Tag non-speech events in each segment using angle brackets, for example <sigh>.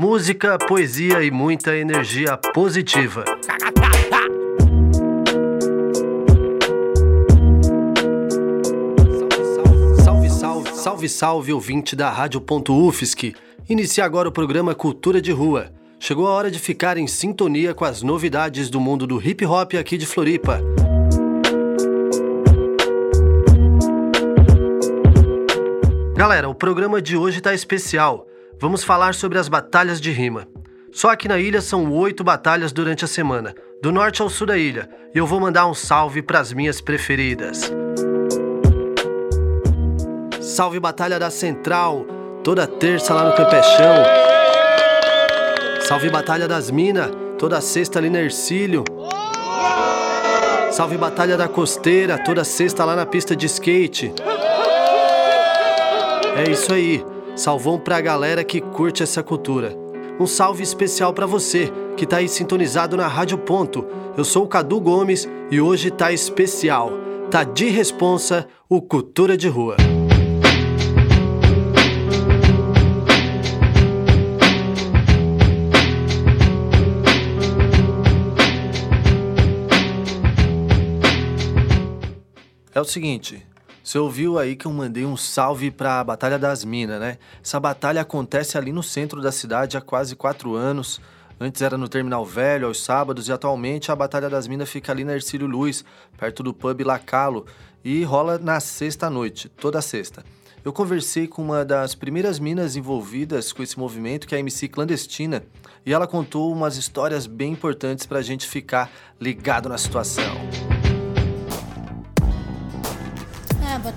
Música, poesia e muita energia positiva. Salve, salve, salve, salve, ouvinte da Rádio.UFSC. Inicia agora o programa Cultura de Rua. Chegou a hora de ficar em sintonia com as novidades do mundo do hip hop aqui de Floripa. Galera, o programa de hoje tá especial. Vamos falar sobre as batalhas de rima. Só aqui na ilha são oito batalhas durante a semana, do norte ao sul da ilha, e eu vou mandar um salve para as minhas preferidas. Salve Batalha da Central, toda terça lá no Campechão. Salve Batalha das Minas, toda sexta ali na Ercílio. Salve Batalha da Costeira, toda sexta lá na pista de skate. É isso aí. Salvão pra galera que curte essa cultura. Um salve especial para você que tá aí sintonizado na Rádio Ponto. Eu sou o Cadu Gomes e hoje tá especial. Tá de responsa o Cultura de Rua. É o seguinte, você ouviu aí que eu mandei um salve para a Batalha das Minas, né? Essa batalha acontece ali no centro da cidade há quase quatro anos. Antes era no Terminal Velho, aos sábados, e atualmente a Batalha das Minas fica ali na Ercílio Luz, perto do pub Lacalo, e rola na sexta-noite, toda sexta. Eu conversei com uma das primeiras minas envolvidas com esse movimento, que é a MC Clandestina, e ela contou umas histórias bem importantes para a gente ficar ligado na situação.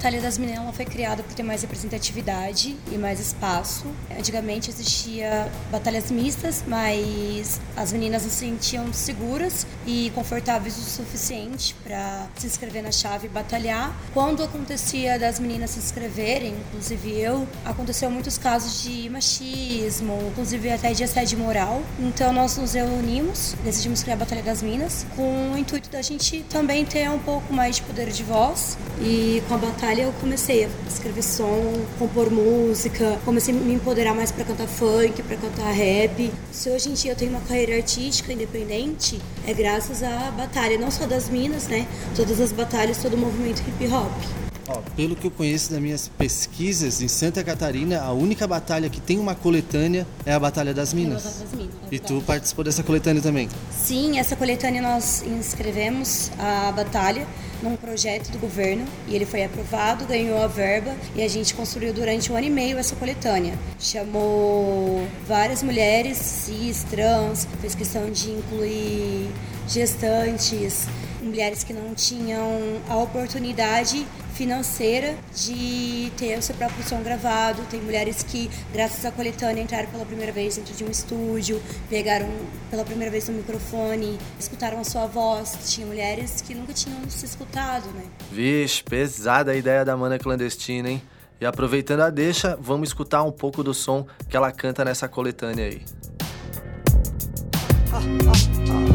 Batalha das Minelas foi criada para ter mais representatividade e mais espaço. Antigamente existia batalhas mistas, mas as meninas não se sentiam seguras e confortáveis o suficiente para se inscrever na chave e batalhar. Quando acontecia das meninas se inscreverem, inclusive eu, aconteceu muitos casos de machismo, inclusive até de assédio moral. Então nós nos reunimos, decidimos criar a Batalha das Minas com o intuito da gente também ter um pouco mais de poder de voz e com a batalha eu comecei a escrever som, compor música, comecei a me empoderar mais para cantar funk, para cantar rap. Se hoje em dia eu tenho uma carreira artística independente, é graças à batalha, não só das minas, né? Todas as batalhas, todo o movimento hip hop. Pelo que eu conheço das minhas pesquisas, em Santa Catarina, a única batalha que tem uma coletânea é a Batalha das Minas. Das Minas é e tu participou dessa coletânea também? Sim, essa coletânea nós inscrevemos a batalha num projeto do governo e ele foi aprovado, ganhou a verba e a gente construiu durante um ano e meio essa coletânea. Chamou várias mulheres cis, trans, fez questão de incluir gestantes, mulheres que não tinham a oportunidade financeira de ter o seu próprio som gravado. Tem mulheres que, graças à coletânea, entraram pela primeira vez dentro de um estúdio, pegaram pela primeira vez no microfone, escutaram a sua voz. Tinha mulheres que nunca tinham se escutado, né? Vixe, pesada a ideia da mana clandestina, hein? E aproveitando a deixa, vamos escutar um pouco do som que ela canta nessa coletânea aí. Ah, ah, ah.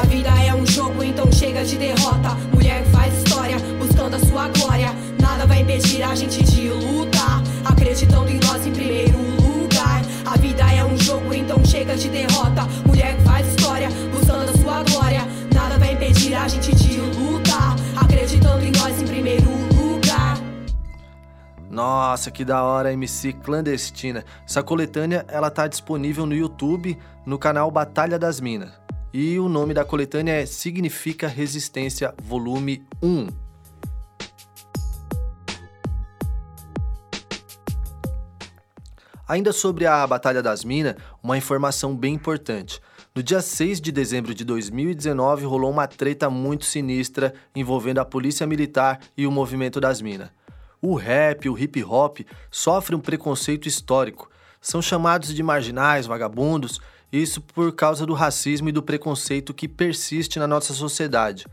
A vida é um jogo, então chega de derrota. Mulher faz história, buscando a sua glória. Nada vai impedir a gente de lutar, acreditando em nós em primeiro lugar. A vida é um jogo, então chega de derrota. Mulher faz história, buscando a sua glória. Nada vai impedir a gente de lutar, acreditando em nós em primeiro lugar. Nossa, que da hora, MC Clandestina. Essa coletânea, ela tá disponível no YouTube, no canal Batalha das Minas. E o nome da coletânea é Significa Resistência, volume 1. Ainda sobre a Batalha das Minas, uma informação bem importante. No dia 6 de dezembro de 2019, rolou uma treta muito sinistra envolvendo a Polícia Militar e o movimento das minas. O rap, o hip hop sofrem um preconceito histórico. São chamados de marginais, vagabundos isso por causa do racismo e do preconceito que persiste na nossa sociedade.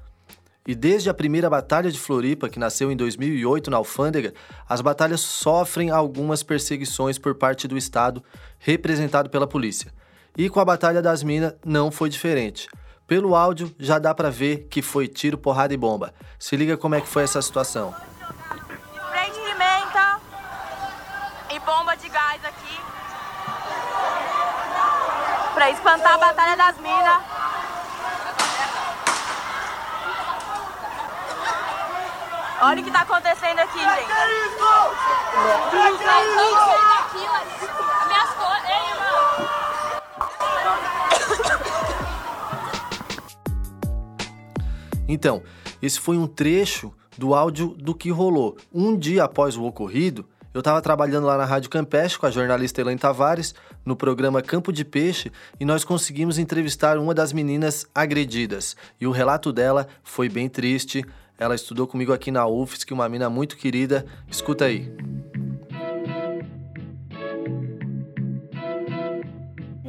E desde a primeira Batalha de Floripa, que nasceu em 2008 na Alfândega, as batalhas sofrem algumas perseguições por parte do Estado, representado pela polícia. E com a Batalha das Minas não foi diferente. Pelo áudio já dá para ver que foi tiro, porrada e bomba. Se liga como é que foi essa situação. Spray de pimenta e bomba de gás aqui. Pra espantar a Batalha das Minas. Olha o que tá acontecendo aqui, gente. Então, esse foi um trecho do áudio do que rolou. Um dia após o ocorrido, eu estava trabalhando lá na Rádio Campestre com a jornalista Elaine Tavares, no programa Campo de Peixe, e nós conseguimos entrevistar uma das meninas agredidas. E o relato dela foi bem triste. Ela estudou comigo aqui na UFSC, uma mina muito querida. Escuta aí.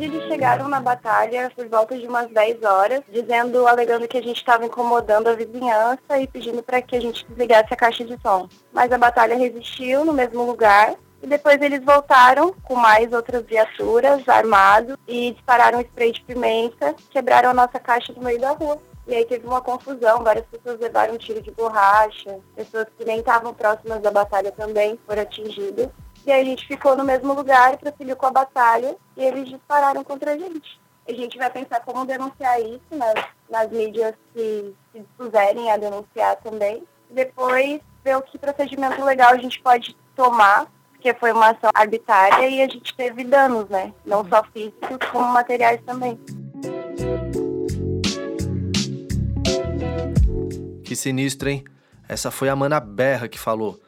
Eles chegaram na batalha por volta de umas 10 horas, dizendo, alegando que a gente estava incomodando a vizinhança e pedindo para que a gente desligasse a caixa de som. Mas a batalha resistiu no mesmo lugar e depois eles voltaram com mais outras viaturas armados e dispararam spray de pimenta, quebraram a nossa caixa no meio da rua. E aí teve uma confusão, várias pessoas levaram um tiro de borracha, pessoas que nem estavam próximas da batalha também foram atingidas. E aí a gente ficou no mesmo lugar, prosseguiu com a batalha e eles dispararam contra a gente. A gente vai pensar como denunciar isso nas, nas mídias que se dispuserem a denunciar também. Depois ver o que procedimento legal a gente pode tomar, porque foi uma ação arbitrária e a gente teve danos, né? Não só físicos, como materiais também. Que sinistro, hein? Essa foi a Mana Berra que falou.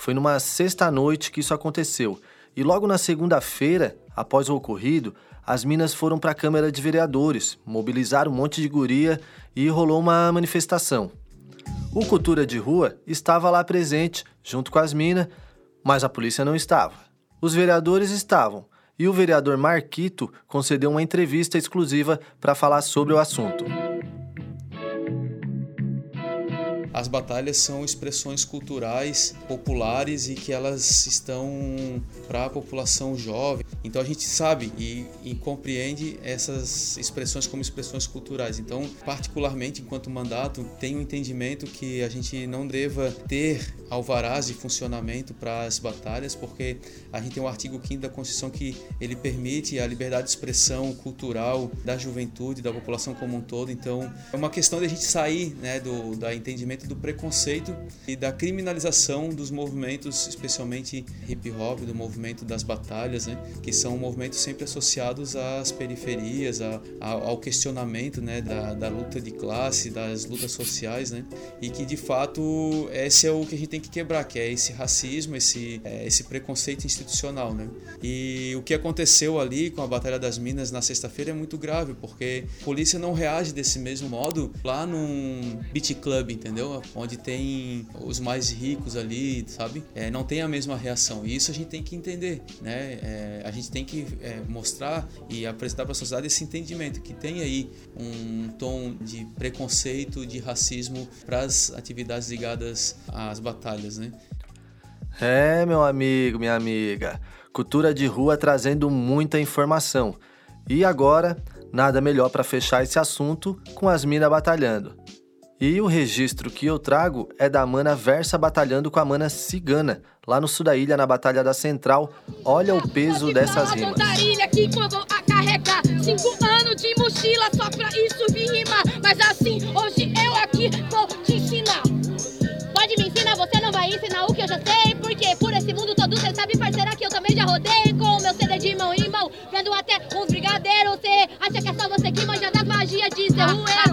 Foi numa sexta-noite que isso aconteceu. E logo na segunda-feira, após o ocorrido, as minas foram para a Câmara de Vereadores, mobilizaram um monte de guria e rolou uma manifestação. O Cultura de Rua estava lá presente, junto com as minas, mas a polícia não estava. Os vereadores estavam, e o vereador Marquito concedeu uma entrevista exclusiva para falar sobre o assunto. As batalhas são expressões culturais populares e que elas estão para a população jovem. Então a gente sabe e, e, compreende essas expressões como expressões culturais. Então, particularmente enquanto mandato, tenho o entendimento que a gente não deva ter alvarás de funcionamento para as batalhas, porque a gente tem um artigo 5 da Constituição que ele permite a liberdade de expressão cultural da juventude, da população como um todo. Então, é uma questão de a gente sair né, do da entendimento do preconceito e da criminalização dos movimentos, especialmente hip hop, do movimento das batalhas, né, que são movimentos sempre associados às periferias, a, a, ao questionamento né, da, da luta de classe, das lutas sociais, né, e que de fato esse é o que a gente tem que quebrar, que é esse racismo, esse, é, esse preconceito institucional. Né. E o que aconteceu ali com a Batalha das Minas na sexta-feira é muito grave, porque a polícia não reage desse mesmo modo lá num beat club, entendeu? Onde tem os mais ricos ali, sabe? É, não tem a mesma reação. E isso a gente tem que entender, né? É, a gente tem que é, mostrar e apresentar para a sociedade esse entendimento que tem aí um tom de preconceito, de racismo para as atividades ligadas às batalhas, né? É, meu amigo, minha amiga. Cultura de rua trazendo muita informação. E agora, nada melhor para fechar esse assunto com as minas batalhando. E o registro que eu trago é da mana Versa batalhando com a mana Cigana, lá no sul da ilha, na Batalha da Central. Olha o peso dessas rimas. que eu vou carregar cinco anos de mochila só pra isso vir rimar. Mas assim, hoje eu aqui vou te ensinar. Pode me ensinar, você não vai ensinar o que eu já sei. Porque por esse mundo todo você sabe, parceira, que eu também já rodei com o meu CD de mão em mão. Vendo até um brigadeiro, você acha que é só você que manja das magias de serrueiro. Ha,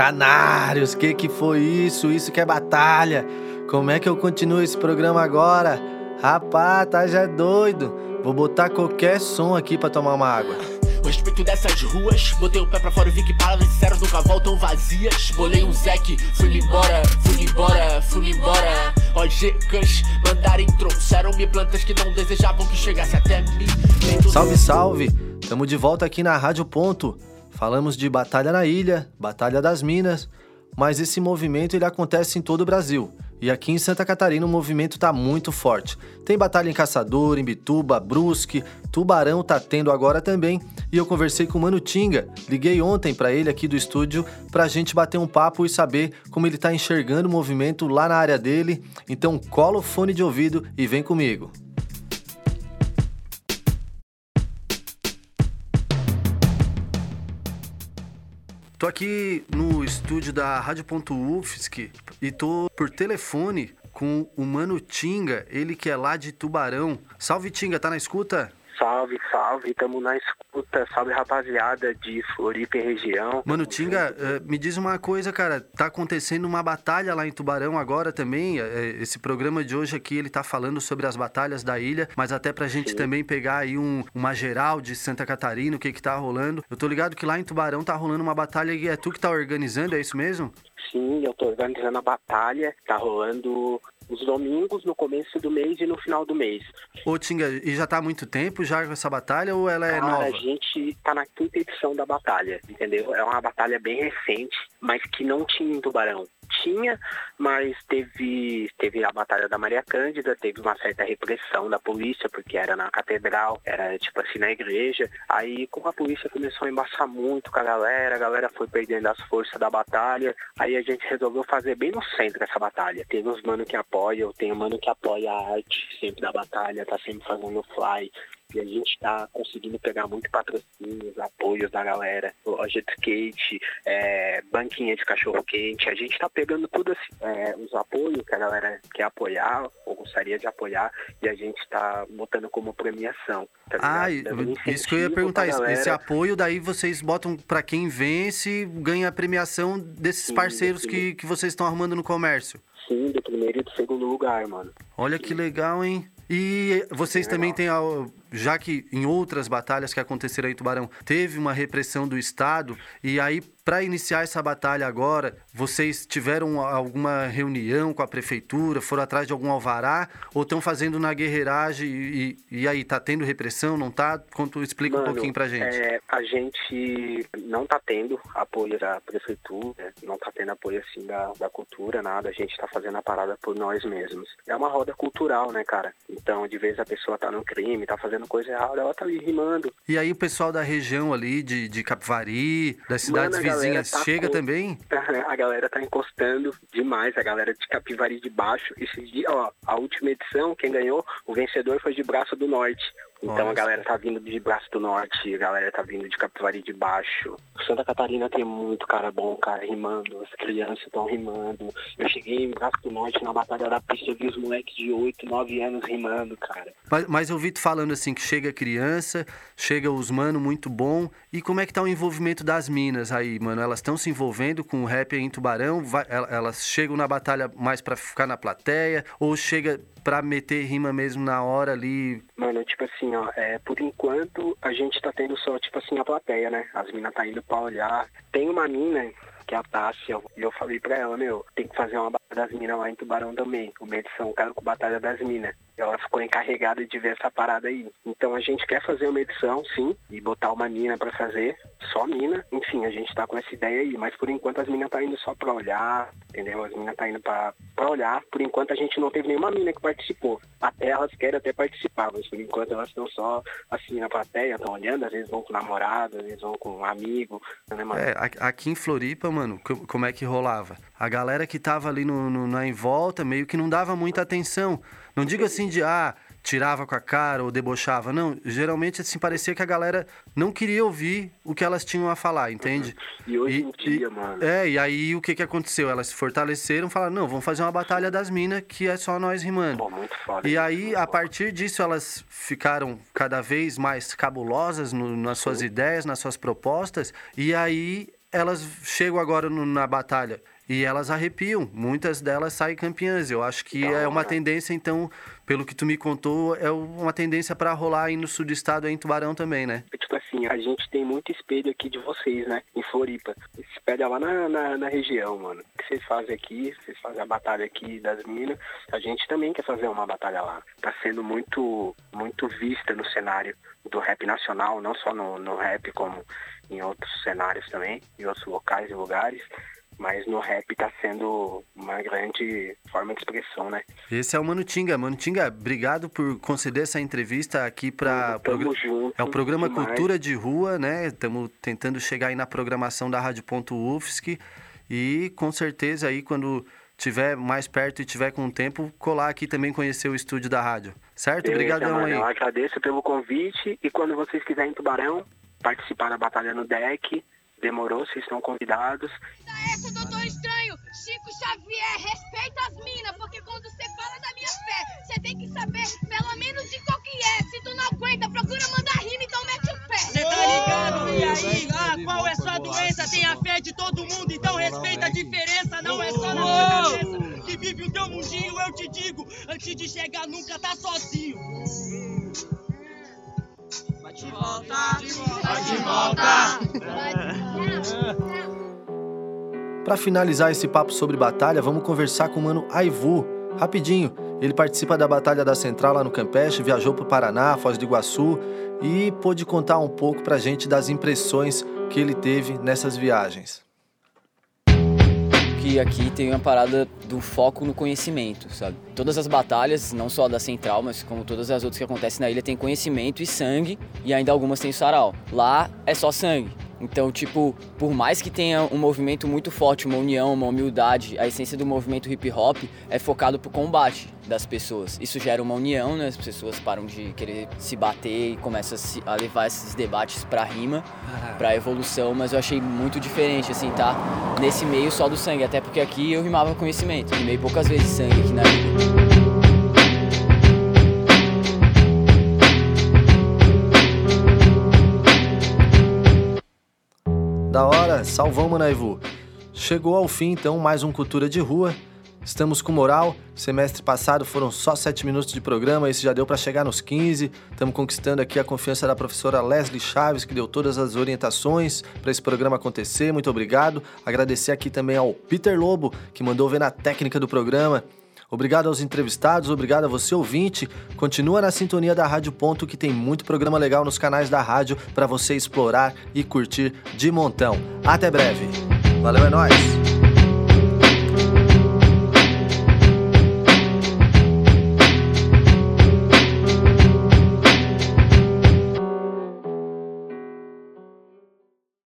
Canários, que que foi isso? Isso que é batalha. Como é que eu continuo esse programa agora? Rapaz, tá já doido. Vou botar qualquer som aqui pra tomar uma água. O respeito dessas ruas, botei o pé pra fora e vi que palavras sinceras nunca voltam vazias. Bolei um Zek, fui embora, fui embora, fui embora. OGCs mandarem trouxeram-me plantas que não desejavam que chegasse até mim. Salve, salve! Tamo de volta aqui na Rádio Ponto. Falamos de Batalha na Ilha, Batalha das Minas, mas esse movimento ele acontece em todo o Brasil. E aqui em Santa Catarina o movimento tá muito forte. Tem batalha em Caçador, em Bituba, Brusque, Tubarão tá tendo agora também. E eu conversei com o Mano Tinga, liguei ontem para ele aqui do estúdio pra gente bater um papo e saber como ele tá enxergando o movimento lá na área dele. Então cola o fone de ouvido e vem comigo. Tô aqui no estúdio da Rádio.UFSC e tô por telefone com o Mano Tinga, ele que é lá de Tubarão. Salve Tinga, tá na escuta? Salve, salve, tamo na escuta. Salve, rapaziada de Floripa e região. Mano, Tinga, uh, me diz uma coisa, cara. Tá acontecendo uma batalha lá em Tubarão agora também. Uh, esse programa de hoje aqui, ele tá falando sobre as batalhas da ilha, mas até pra gente Sim. também pegar aí um, uma geral de Santa Catarina, o que que tá rolando. Eu tô ligado que lá em Tubarão tá rolando uma batalha e é tu que tá organizando, é isso mesmo? Sim, eu tô organizando a batalha. Tá rolando os domingos no começo do mês e no final do mês. Ô Tinga, e já tá há muito tempo já essa batalha ou ela é Cara, nova? A gente tá na quinta edição da batalha, entendeu? É uma batalha bem recente, mas que não tinha em Tubarão tinha, mas teve, teve a Batalha da Maria Cândida, teve uma certa repressão da polícia, porque era na catedral, era tipo assim na igreja. Aí, como a polícia começou a embaçar muito com a galera, a galera foi perdendo as forças da batalha, aí a gente resolveu fazer bem no centro essa batalha. Tem uns mano que apoiam, tem um mano que apoia a arte sempre da batalha, tá sempre fazendo fly, e a gente está conseguindo pegar muito patrocínios, apoios da galera, loja de skate, é, banquinha de cachorro quente. A gente está pegando tudo assim, é, os apoios que a galera quer apoiar ou gostaria de apoiar e a gente está botando como premiação. Tá ah, isso que eu ia perguntar. Esse apoio daí vocês botam para quem vence, ganha a premiação desses Sim, parceiros que, que vocês estão arrumando no comércio. Sim, do primeiro e do segundo lugar, mano. Olha Sim. que legal, hein? E vocês Sim, também legal. têm já que em outras batalhas que aconteceram em Tubarão teve uma repressão do Estado, e aí para iniciar essa batalha agora, vocês tiveram alguma reunião com a prefeitura, foram atrás de algum alvará, ou estão fazendo na guerreiragem e, e, aí tá tendo repressão, não tá? Conto, explica Mano, um pouquinho pra gente. É, a gente não tá tendo apoio da prefeitura, não tá tendo apoio assim da, da cultura, nada, a gente tá fazendo a parada por nós mesmos. É uma roda cultural, né, cara? Então, de vez a pessoa tá no crime, tá fazendo coisa errada, ela tá ali rimando. E aí o pessoal da região ali, de, de Capivari, das cidades Mano, vizinhas, tá chega com... também? <laughs> A galera tá encostando demais, a galera de Capivari de Baixo. Esse dia, ó, a última edição, quem ganhou, o vencedor foi de Braço do Norte. Então Nossa. a galera tá vindo de Braço do Norte, a galera tá vindo de Capivari de Baixo. Santa Catarina tem muito cara bom, cara, rimando. As crianças estão rimando. Eu cheguei em Braço do Norte na Batalha da Pista, eu vi os moleques de 8, 9 anos rimando, cara. Mas, mas eu vi tu falando assim que chega criança, chega os mano muito bom. E como é que tá o envolvimento das minas aí, mano? Elas estão se envolvendo com o rap em Tubarão? Vai, elas chegam na batalha mais para ficar na plateia? Ou chega pra meter rima mesmo na hora ali? Mano, tipo assim, ó, é, por enquanto a gente tá tendo só, tipo assim, a plateia, né? As minas tá indo pra olhar. Tem uma mina que é a Tássia, e eu falei pra ela, meu, tem que fazer uma batalha das minas lá em Tubarão também, uma edição, cara, com Batalha das Minas. Ela ficou encarregada de ver essa parada aí. Então a gente quer fazer uma edição, sim, e botar uma mina para fazer, só mina. Enfim, a gente tá com essa ideia aí, mas por enquanto as minas tá indo só pra olhar, entendeu? As minas tá indo pra, pra olhar. Por enquanto a gente não teve nenhuma mina que participou. Até elas querem até participar, mas por enquanto elas estão só assim na plateia, estão olhando, às vezes vão com namorado, às vezes vão com um amigo, né, mano? É, aqui em Floripa, mano, como é que rolava? A galera que tava ali no, no, na envolta meio que não dava muita atenção. Não digo assim de, ah, tirava com a cara ou debochava. Não, geralmente assim parecia que a galera não queria ouvir o que elas tinham a falar, entende? E hoje em dia, e, mano. É, e aí o que que aconteceu? Elas se fortaleceram, falaram: "Não, vamos fazer uma batalha das minas que é só nós rimando". Pô, muito foda. E aí a partir disso elas ficaram cada vez mais cabulosas no, nas suas ideias, nas suas propostas, e aí elas chegam agora no, na batalha e elas arrepiam. Muitas delas saem campeãs. Eu acho que é uma tendência, então, pelo que tu me contou, é uma tendência para rolar aí no sul do estado, aí em Tubarão também, né? Tipo assim, a gente tem muito espelho aqui de vocês, né? Em Floripa. Espelha lá na, na, na, região, mano. O que vocês fazem aqui, vocês fazem a batalha aqui das minas, a gente também quer fazer uma batalha lá. Tá sendo muito, muito vista no cenário do rap nacional, não só no, no rap, como em outros cenários também, em outros locais e lugares mas no rap está sendo uma grande forma de expressão, né? Esse é o Manutinga. Manutinga, obrigado por conceder essa entrevista aqui para junto, É o programa demais. Cultura de Rua, né? Estamos tentando chegar aí na programação da Rádio Ponto UFSC e com certeza aí quando tiver mais perto e tiver com tempo, colar aqui também conhecer o estúdio da rádio. Certo? Obrigadão aí. Eu agradeço pelo convite e quando vocês quiserem em Tubarão, participar da Batalha no Deck, Demorou, vocês estão convidados. Essa, doutor estranho, Chico Xavier, respeita as minas, porque quando você fala da minha fé, você tem que saber pelo menos de qual que é. Se tu não aguenta, procura mandar rima, então mete o pé. Você tá ligado? E aí, ah, qual é sua doença? Tem a fé de todo mundo, então respeita a diferença, não é só na sua cabeça. Que vive o teu mundinho, eu te digo, antes de chegar nunca tá sozinho. Vai de volta, vai de volta. Para finalizar esse papo sobre batalha, vamos conversar com o mano Aivu, rapidinho. Ele participa da Batalha da Central lá no Campeche, viajou para o Paraná, Foz do Iguaçu e pôde contar um pouco para a gente das impressões que ele teve nessas viagens. Que aqui tem uma parada do foco no conhecimento, sabe? Todas as batalhas, não só da Central, mas como todas as outras que acontecem na ilha, tem conhecimento e sangue, e ainda algumas tem sarau. Lá é só sangue. Então, tipo, por mais que tenha um movimento muito forte, uma união, uma humildade, a essência do movimento hip hop é focado pro combate das pessoas. Isso gera uma união, né? As pessoas param de querer se bater e começam a, levar esses debates pra rima, pra evolução, mas eu achei muito diferente, assim, tá? Nesse meio só do sangue, até porque aqui eu rimava conhecimento, rimei poucas vezes sangue aqui na ilha. Da hora, salvamos, Naivu. Chegou ao fim, então, mais um Cultura de Rua. Estamos com moral. Semestre passado foram só 7 minutos de programa, esse já deu para chegar nos 15. Estamos conquistando aqui a confiança da professora Leslie Chaves, que deu todas as orientações para esse programa acontecer. Muito obrigado. Agradecer aqui também ao Peter Lobo, que mandou ver na técnica do programa. Obrigado aos entrevistados, obrigado a você ouvinte. Continua na sintonia da Rádio Ponto que tem muito programa legal nos canais da rádio para você explorar e curtir de montão. Até breve. Valeu, é nóis!